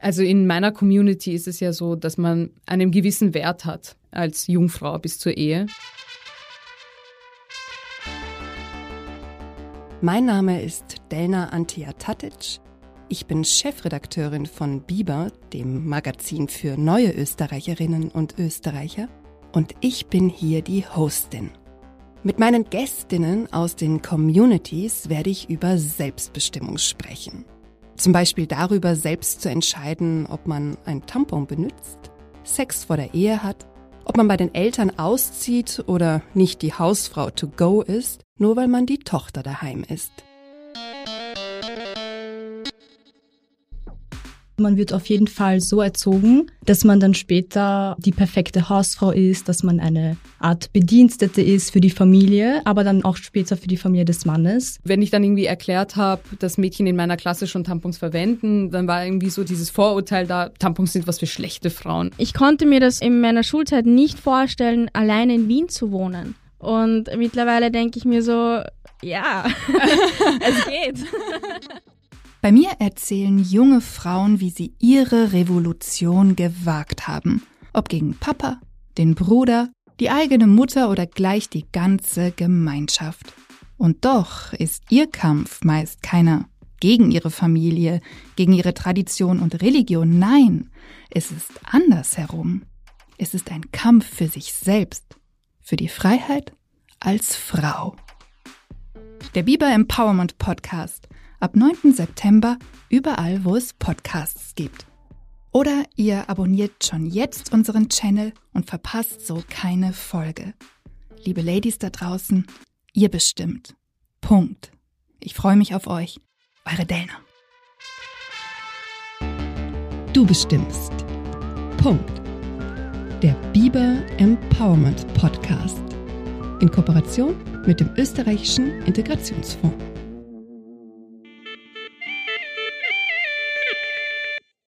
Also in meiner Community ist es ja so, dass man einen gewissen Wert hat als Jungfrau bis zur Ehe. Mein Name ist Delna Antia Tatic. Ich bin Chefredakteurin von Biber, dem Magazin für neue Österreicherinnen und Österreicher. Und ich bin hier die Hostin. Mit meinen Gästinnen aus den Communities werde ich über Selbstbestimmung sprechen. Zum Beispiel darüber, selbst zu entscheiden, ob man ein Tampon benutzt, Sex vor der Ehe hat, ob man bei den Eltern auszieht oder nicht die Hausfrau to go ist, nur weil man die Tochter daheim ist. Man wird auf jeden Fall so erzogen, dass man dann später die perfekte Hausfrau ist, dass man eine Art Bedienstete ist für die Familie, aber dann auch später für die Familie des Mannes. Wenn ich dann irgendwie erklärt habe, dass Mädchen in meiner Klasse schon Tampons verwenden, dann war irgendwie so dieses Vorurteil da, Tampons sind was für schlechte Frauen. Ich konnte mir das in meiner Schulzeit nicht vorstellen, alleine in Wien zu wohnen. Und mittlerweile denke ich mir so, ja, es geht. Bei mir erzählen junge Frauen, wie sie ihre Revolution gewagt haben. Ob gegen Papa, den Bruder, die eigene Mutter oder gleich die ganze Gemeinschaft. Und doch ist ihr Kampf meist keiner gegen ihre Familie, gegen ihre Tradition und Religion. Nein, es ist andersherum. Es ist ein Kampf für sich selbst, für die Freiheit als Frau. Der Biber Empowerment Podcast ab 9. September überall, wo es Podcasts gibt. Oder ihr abonniert schon jetzt unseren Channel und verpasst so keine Folge. Liebe Ladies da draußen, ihr bestimmt. Punkt. Ich freue mich auf euch. Eure Delna. Du bestimmst. Punkt. Der Biber Empowerment Podcast. In Kooperation mit dem österreichischen Integrationsfonds.